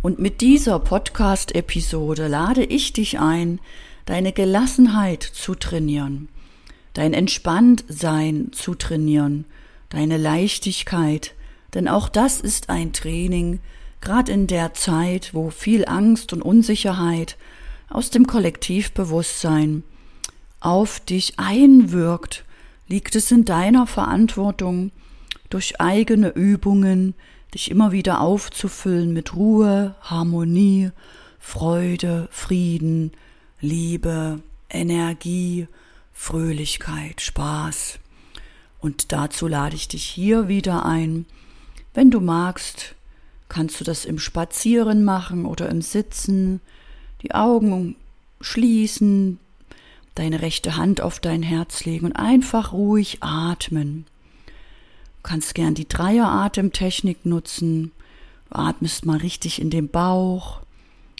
Und mit dieser Podcast-Episode lade ich dich ein, deine Gelassenheit zu trainieren, dein Entspanntsein zu trainieren, deine Leichtigkeit, denn auch das ist ein Training, gerade in der Zeit, wo viel Angst und Unsicherheit aus dem Kollektivbewusstsein auf dich einwirkt, liegt es in deiner Verantwortung, durch eigene Übungen dich immer wieder aufzufüllen mit Ruhe, Harmonie, Freude, Frieden, Liebe, Energie, Fröhlichkeit, Spaß. Und dazu lade ich dich hier wieder ein. Wenn du magst, kannst du das im Spazieren machen oder im Sitzen, die Augen schließen, deine rechte Hand auf dein Herz legen und einfach ruhig atmen. Du kannst gern die Dreieratemtechnik nutzen. Du atmest mal richtig in den Bauch,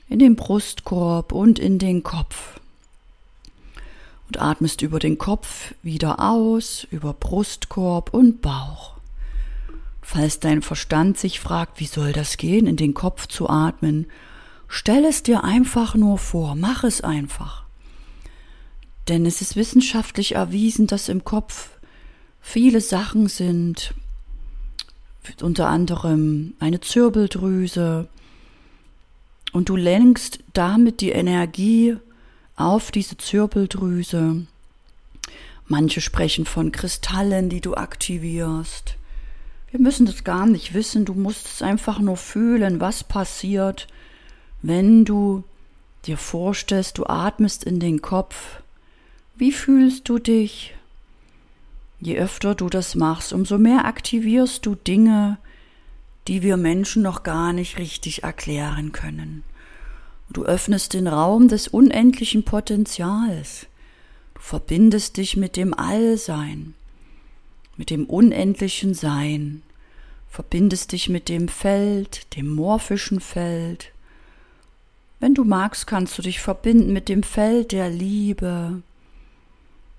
in den Brustkorb und in den Kopf. Und atmest über den Kopf wieder aus, über Brustkorb und Bauch. Falls dein Verstand sich fragt, wie soll das gehen, in den Kopf zu atmen, stell es dir einfach nur vor, mach es einfach. Denn es ist wissenschaftlich erwiesen, dass im Kopf viele Sachen sind, unter anderem eine Zirbeldrüse, und du lenkst damit die Energie auf diese Zirbeldrüse. Manche sprechen von Kristallen, die du aktivierst. Wir müssen das gar nicht wissen, du musst es einfach nur fühlen, was passiert, wenn du dir vorstellst, du atmest in den Kopf. Wie fühlst du dich? Je öfter du das machst, umso mehr aktivierst du Dinge, die wir Menschen noch gar nicht richtig erklären können. Du öffnest den Raum des unendlichen Potenzials. Du verbindest dich mit dem Allsein, mit dem unendlichen Sein, verbindest dich mit dem Feld, dem morphischen Feld. Wenn du magst, kannst du dich verbinden mit dem Feld der Liebe,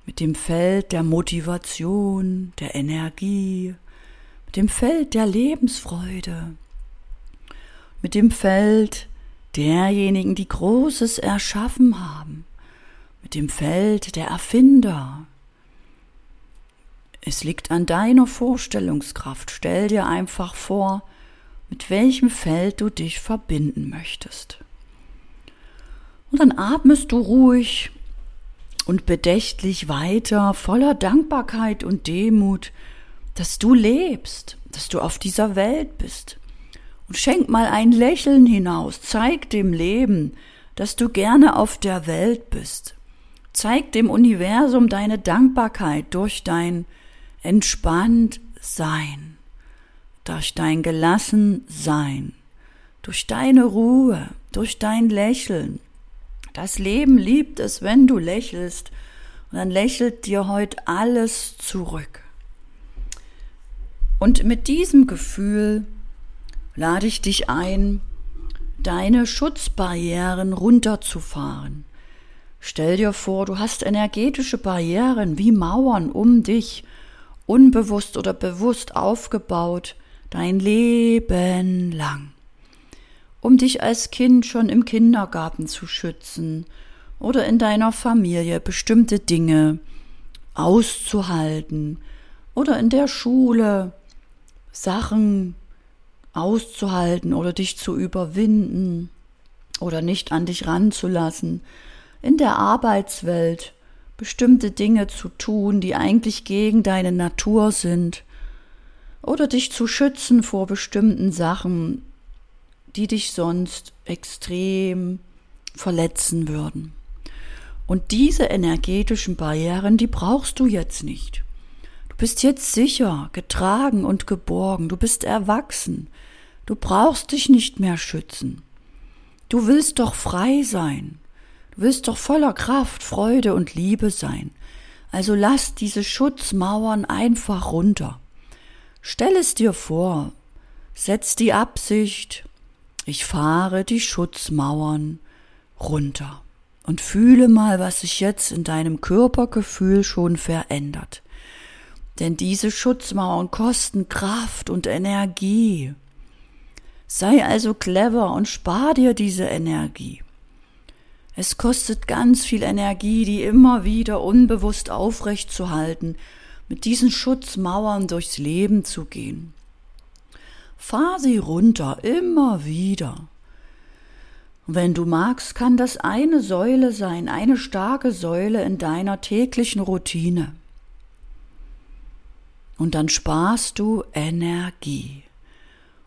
mit dem Feld der Motivation, der Energie, mit dem Feld der Lebensfreude, mit dem Feld derjenigen, die Großes erschaffen haben, mit dem Feld der Erfinder. Es liegt an deiner Vorstellungskraft. Stell dir einfach vor, mit welchem Feld du dich verbinden möchtest. Und dann atmest du ruhig und bedächtlich weiter, voller Dankbarkeit und Demut, dass du lebst, dass du auf dieser Welt bist. Und schenk mal ein Lächeln hinaus, zeig dem Leben, dass du gerne auf der Welt bist. Zeig dem Universum deine Dankbarkeit durch dein entspannt Sein, durch dein gelassen Sein, durch deine Ruhe, durch dein Lächeln, das Leben liebt es, wenn du lächelst, und dann lächelt dir heute alles zurück. Und mit diesem Gefühl lade ich dich ein, deine Schutzbarrieren runterzufahren. Stell dir vor, du hast energetische Barrieren wie Mauern um dich, unbewusst oder bewusst aufgebaut, dein Leben lang um dich als Kind schon im Kindergarten zu schützen oder in deiner Familie bestimmte Dinge auszuhalten oder in der Schule Sachen auszuhalten oder dich zu überwinden oder nicht an dich ranzulassen, in der Arbeitswelt bestimmte Dinge zu tun, die eigentlich gegen deine Natur sind, oder dich zu schützen vor bestimmten Sachen, die dich sonst extrem verletzen würden. Und diese energetischen Barrieren, die brauchst du jetzt nicht. Du bist jetzt sicher, getragen und geborgen, du bist erwachsen, du brauchst dich nicht mehr schützen. Du willst doch frei sein, du willst doch voller Kraft, Freude und Liebe sein. Also lass diese Schutzmauern einfach runter. Stell es dir vor, setz die Absicht, ich fahre die Schutzmauern runter und fühle mal, was sich jetzt in deinem Körpergefühl schon verändert. Denn diese Schutzmauern kosten Kraft und Energie. Sei also clever und spar dir diese Energie. Es kostet ganz viel Energie, die immer wieder unbewusst aufrecht zu halten, mit diesen Schutzmauern durchs Leben zu gehen. Fahr sie runter, immer wieder. Wenn du magst, kann das eine Säule sein, eine starke Säule in deiner täglichen Routine. Und dann sparst du Energie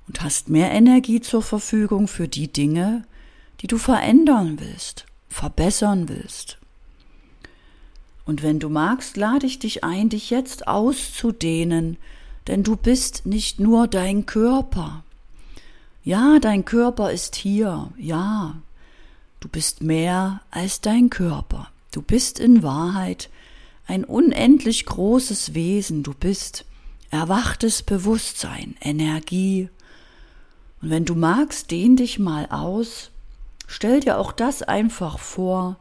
und hast mehr Energie zur Verfügung für die Dinge, die du verändern willst, verbessern willst. Und wenn du magst, lade ich dich ein, dich jetzt auszudehnen, denn du bist nicht nur dein Körper. Ja, dein Körper ist hier, ja. Du bist mehr als dein Körper. Du bist in Wahrheit ein unendlich großes Wesen. Du bist erwachtes Bewusstsein, Energie. Und wenn du magst, dehn dich mal aus. Stell dir auch das einfach vor.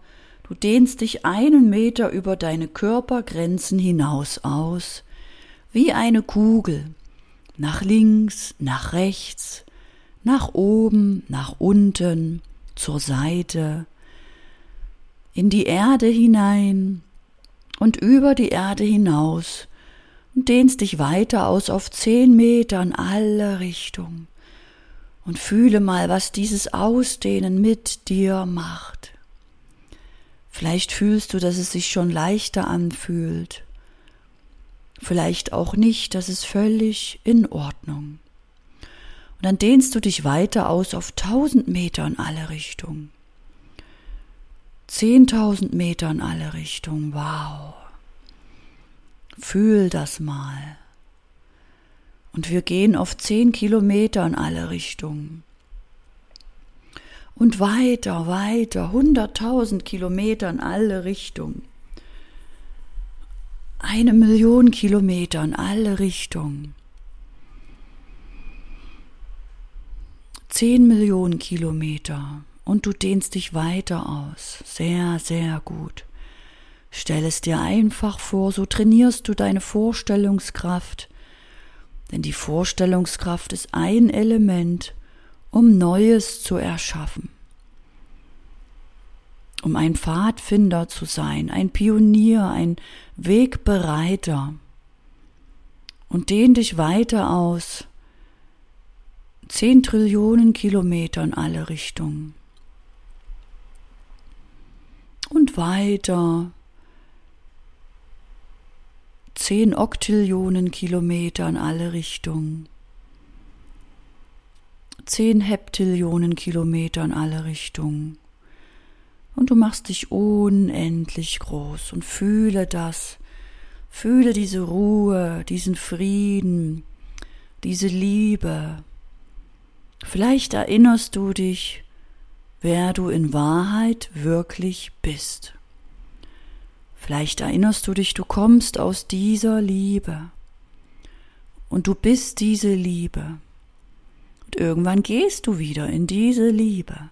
Du dehnst dich einen Meter über deine Körpergrenzen hinaus aus, wie eine Kugel, nach links, nach rechts, nach oben, nach unten, zur Seite, in die Erde hinein und über die Erde hinaus und dehnst dich weiter aus auf zehn Meter in alle Richtungen und fühle mal, was dieses Ausdehnen mit dir macht. Vielleicht fühlst du, dass es sich schon leichter anfühlt, vielleicht auch nicht, das ist völlig in Ordnung. Und dann dehnst du dich weiter aus auf tausend Meter in alle Richtungen. Zehntausend Meter in alle Richtungen. Wow. Fühl das mal. Und wir gehen auf zehn Kilometer in alle Richtungen. Und weiter, weiter, hunderttausend Kilometer in alle Richtungen. Eine Million Kilometer in alle Richtungen. zehn Millionen Kilometer und du dehnst dich weiter aus. Sehr, sehr gut. Stell es dir einfach vor, so trainierst du deine Vorstellungskraft, denn die Vorstellungskraft ist ein Element, um Neues zu erschaffen, um ein Pfadfinder zu sein, ein Pionier, ein Wegbereiter. Und dehn dich weiter aus zehn Trillionen Kilometer in alle Richtungen. Und weiter zehn Oktillionen Kilometer in alle Richtungen. Zehn Heptillionen Kilometer in alle Richtungen. Und du machst dich unendlich groß und fühle das. Fühle diese Ruhe, diesen Frieden, diese Liebe, Vielleicht erinnerst du dich, wer du in Wahrheit wirklich bist. Vielleicht erinnerst du dich, du kommst aus dieser Liebe und du bist diese Liebe. Und irgendwann gehst du wieder in diese Liebe.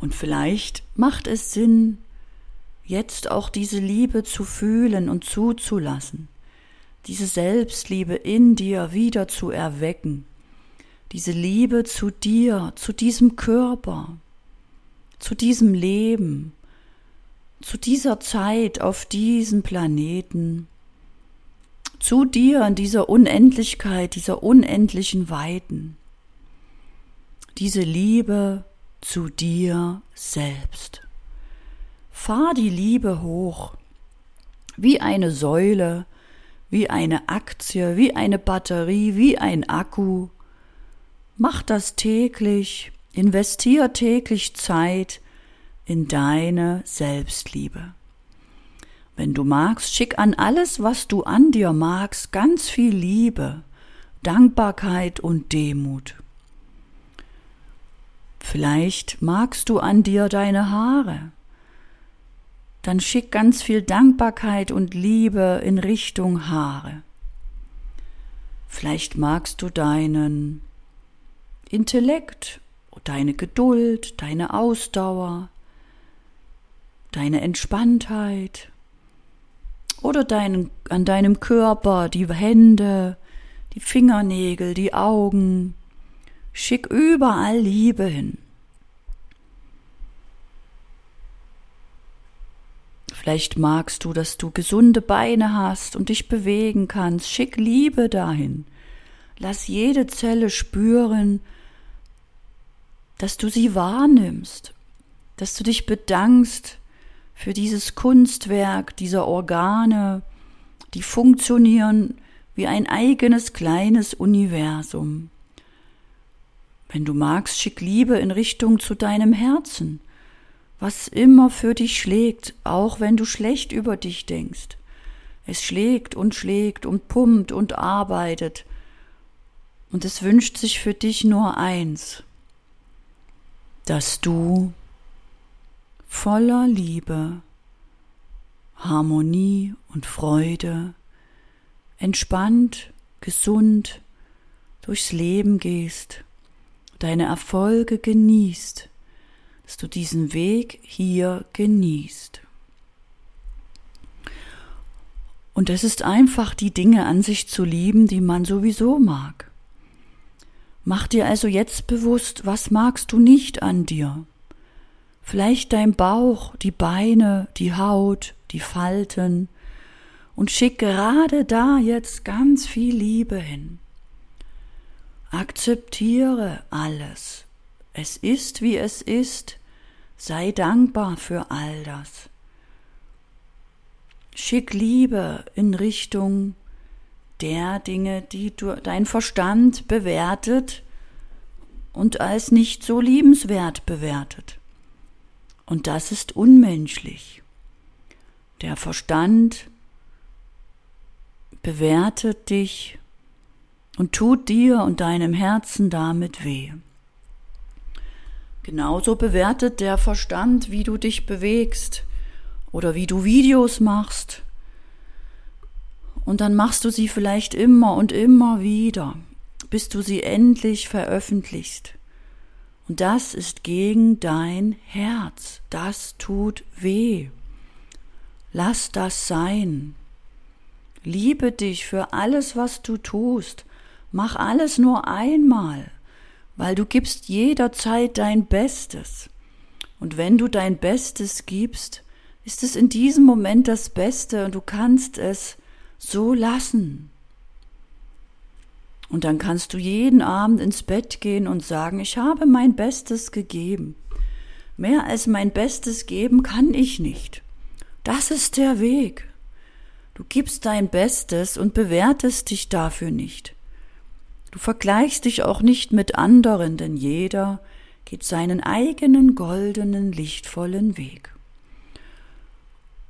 Und vielleicht macht es Sinn, jetzt auch diese Liebe zu fühlen und zuzulassen, diese Selbstliebe in dir wieder zu erwecken diese Liebe zu dir, zu diesem Körper, zu diesem Leben, zu dieser Zeit auf diesem Planeten, zu dir in dieser Unendlichkeit, dieser unendlichen Weiten. Diese Liebe zu dir selbst. Fahr die Liebe hoch, wie eine Säule, wie eine Aktie, wie eine Batterie, wie ein Akku, Mach das täglich, investier täglich Zeit in deine Selbstliebe. Wenn du magst, schick an alles, was du an dir magst, ganz viel Liebe, Dankbarkeit und Demut. Vielleicht magst du an dir deine Haare. Dann schick ganz viel Dankbarkeit und Liebe in Richtung Haare. Vielleicht magst du deinen Intellekt, deine Geduld, deine Ausdauer, deine Entspanntheit oder deinen, an deinem Körper die Hände, die Fingernägel, die Augen, Schick überall Liebe hin. Vielleicht magst du, dass du gesunde Beine hast und dich bewegen kannst. Schick Liebe dahin. Lass jede Zelle spüren, dass du sie wahrnimmst, dass du dich bedankst für dieses Kunstwerk dieser Organe, die funktionieren wie ein eigenes kleines Universum. Wenn du magst, schick Liebe in Richtung zu deinem Herzen, was immer für dich schlägt, auch wenn du schlecht über dich denkst. Es schlägt und schlägt und pumpt und arbeitet, und es wünscht sich für dich nur eins, dass du voller Liebe, Harmonie und Freude, entspannt, gesund durchs Leben gehst, deine Erfolge genießt, dass du diesen Weg hier genießt. Und es ist einfach, die Dinge an sich zu lieben, die man sowieso mag. Mach dir also jetzt bewusst, was magst du nicht an dir? Vielleicht dein Bauch, die Beine, die Haut, die Falten und schick gerade da jetzt ganz viel Liebe hin. Akzeptiere alles. Es ist, wie es ist. Sei dankbar für all das. Schick Liebe in Richtung der Dinge, die du, dein Verstand bewertet und als nicht so liebenswert bewertet. Und das ist unmenschlich. Der Verstand bewertet dich und tut dir und deinem Herzen damit weh. Genauso bewertet der Verstand, wie du dich bewegst oder wie du Videos machst und dann machst du sie vielleicht immer und immer wieder, bis du sie endlich veröffentlichst. Und das ist gegen dein Herz. Das tut weh. Lass das sein. Liebe dich für alles, was du tust. Mach alles nur einmal, weil du gibst jederzeit dein Bestes. Und wenn du dein Bestes gibst, ist es in diesem Moment das Beste und du kannst es so lassen. Und dann kannst du jeden Abend ins Bett gehen und sagen, ich habe mein Bestes gegeben. Mehr als mein Bestes geben kann ich nicht. Das ist der Weg. Du gibst dein Bestes und bewertest dich dafür nicht. Du vergleichst dich auch nicht mit anderen, denn jeder geht seinen eigenen goldenen, lichtvollen Weg.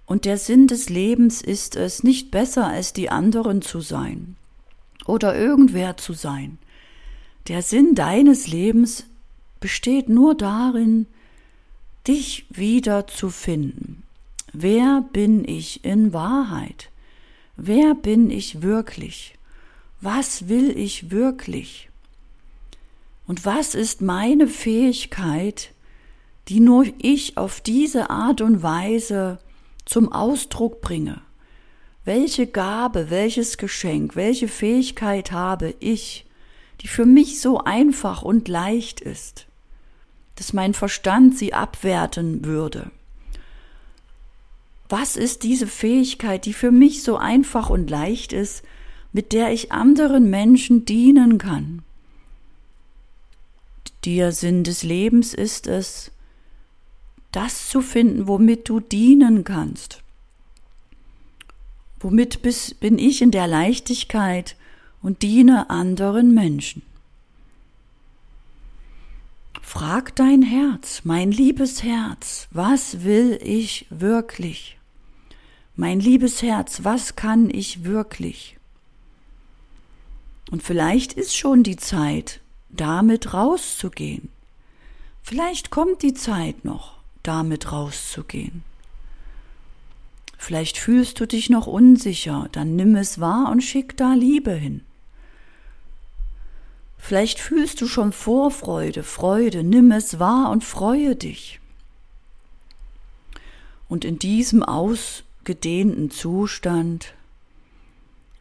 Und der Sinn des Lebens ist es, nicht besser als die anderen zu sein oder irgendwer zu sein. Der Sinn deines Lebens besteht nur darin, dich wieder zu finden. Wer bin ich in Wahrheit? Wer bin ich wirklich? Was will ich wirklich? Und was ist meine Fähigkeit, die nur ich auf diese Art und Weise zum Ausdruck bringe. Welche Gabe, welches Geschenk, welche Fähigkeit habe ich, die für mich so einfach und leicht ist, dass mein Verstand sie abwerten würde. Was ist diese Fähigkeit, die für mich so einfach und leicht ist, mit der ich anderen Menschen dienen kann? Der Sinn des Lebens ist es, das zu finden, womit du dienen kannst. Womit bin ich in der Leichtigkeit und diene anderen Menschen. Frag dein Herz, mein liebes Herz, was will ich wirklich? Mein liebes Herz, was kann ich wirklich? Und vielleicht ist schon die Zeit, damit rauszugehen. Vielleicht kommt die Zeit noch damit rauszugehen. Vielleicht fühlst du dich noch unsicher, dann nimm es wahr und schick da Liebe hin. Vielleicht fühlst du schon Vorfreude, Freude, nimm es wahr und freue dich. Und in diesem ausgedehnten Zustand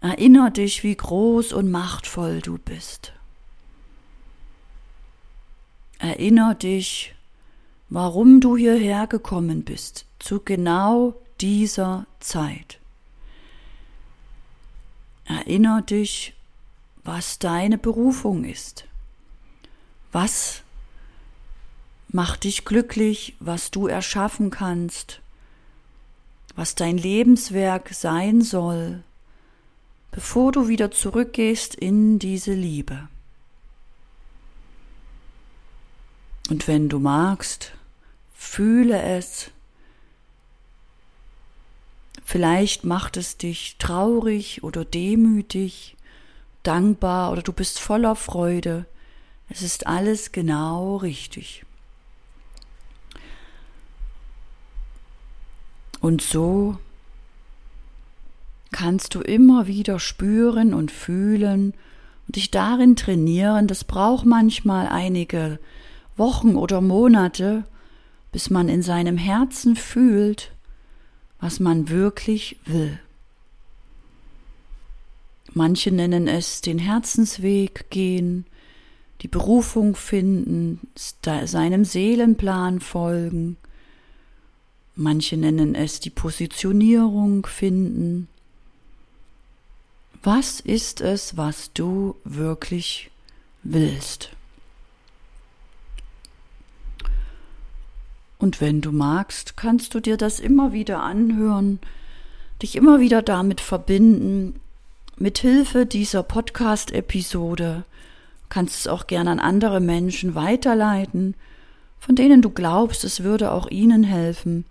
erinnere dich, wie groß und machtvoll du bist. Erinner dich, warum du hierher gekommen bist, zu genau dieser Zeit. Erinner dich, was deine Berufung ist. Was macht dich glücklich, was du erschaffen kannst, was dein Lebenswerk sein soll, bevor du wieder zurückgehst in diese Liebe. Und wenn du magst, fühle es. Vielleicht macht es dich traurig oder demütig, dankbar oder du bist voller Freude. Es ist alles genau richtig. Und so kannst du immer wieder spüren und fühlen und dich darin trainieren. Das braucht manchmal einige Wochen oder Monate, bis man in seinem Herzen fühlt, was man wirklich will. Manche nennen es den Herzensweg gehen, die Berufung finden, seinem Seelenplan folgen. Manche nennen es die Positionierung finden. Was ist es, was du wirklich willst? Und wenn du magst, kannst du dir das immer wieder anhören, dich immer wieder damit verbinden. Mit Hilfe dieser Podcast-Episode kannst du es auch gerne an andere Menschen weiterleiten, von denen du glaubst, es würde auch ihnen helfen,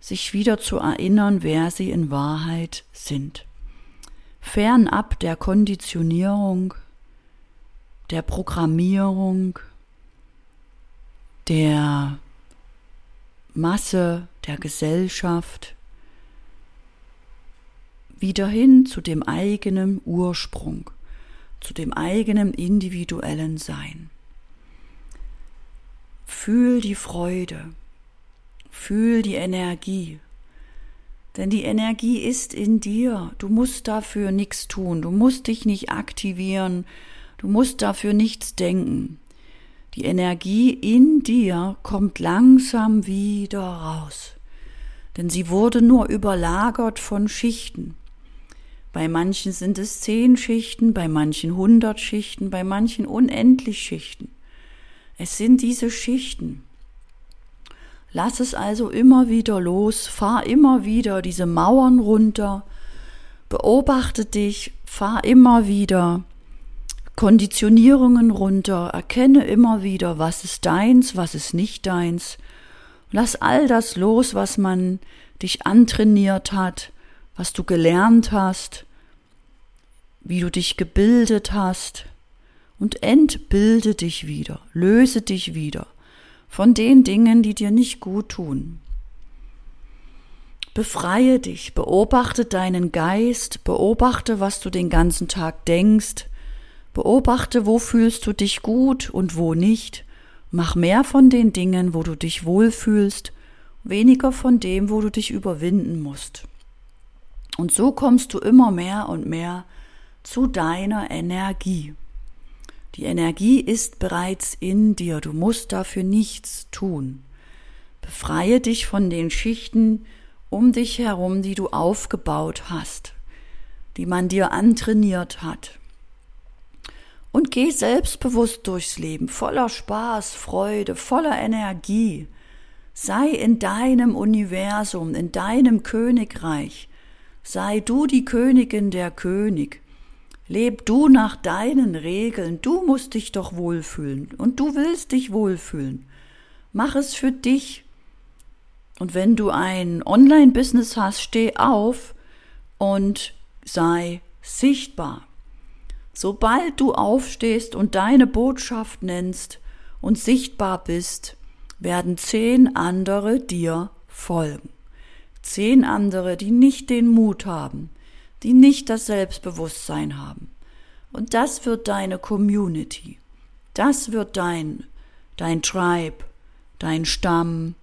sich wieder zu erinnern, wer sie in Wahrheit sind. Fernab der Konditionierung, der Programmierung, der Masse der Gesellschaft wieder hin zu dem eigenen Ursprung, zu dem eigenen individuellen Sein. Fühl die Freude, fühl die Energie, denn die Energie ist in dir. Du musst dafür nichts tun, du musst dich nicht aktivieren, du musst dafür nichts denken. Die Energie in dir kommt langsam wieder raus, denn sie wurde nur überlagert von Schichten. Bei manchen sind es zehn Schichten, bei manchen hundert Schichten, bei manchen unendlich Schichten. Es sind diese Schichten. Lass es also immer wieder los, fahr immer wieder diese Mauern runter, beobachte dich, fahr immer wieder Konditionierungen runter, erkenne immer wieder, was ist deins, was ist nicht deins. Lass all das los, was man dich antrainiert hat, was du gelernt hast, wie du dich gebildet hast, und entbilde dich wieder, löse dich wieder von den Dingen, die dir nicht gut tun. Befreie dich, beobachte deinen Geist, beobachte, was du den ganzen Tag denkst, Beobachte, wo fühlst du dich gut und wo nicht. Mach mehr von den Dingen, wo du dich wohlfühlst, weniger von dem, wo du dich überwinden musst. Und so kommst du immer mehr und mehr zu deiner Energie. Die Energie ist bereits in dir, du musst dafür nichts tun. Befreie dich von den Schichten um dich herum, die du aufgebaut hast, die man dir antrainiert hat und geh selbstbewusst durchs Leben, voller Spaß, Freude, voller Energie. Sei in deinem Universum, in deinem Königreich. Sei du die Königin der König. Leb du nach deinen Regeln. Du musst dich doch wohlfühlen und du willst dich wohlfühlen. Mach es für dich. Und wenn du ein Online-Business hast, steh auf und sei sichtbar. Sobald du aufstehst und deine Botschaft nennst und sichtbar bist, werden zehn andere dir folgen. Zehn andere, die nicht den Mut haben, die nicht das Selbstbewusstsein haben. Und das wird deine Community. Das wird dein, dein Tribe, dein Stamm,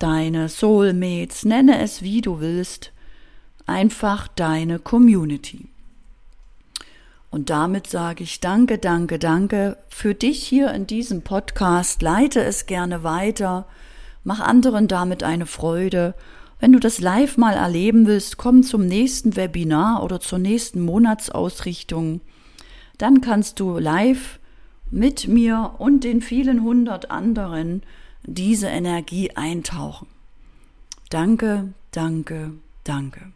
deine Soulmates, nenne es wie du willst, einfach deine Community. Und damit sage ich danke, danke, danke für dich hier in diesem Podcast. Leite es gerne weiter. Mach anderen damit eine Freude. Wenn du das live mal erleben willst, komm zum nächsten Webinar oder zur nächsten Monatsausrichtung. Dann kannst du live mit mir und den vielen hundert anderen diese Energie eintauchen. Danke, danke, danke.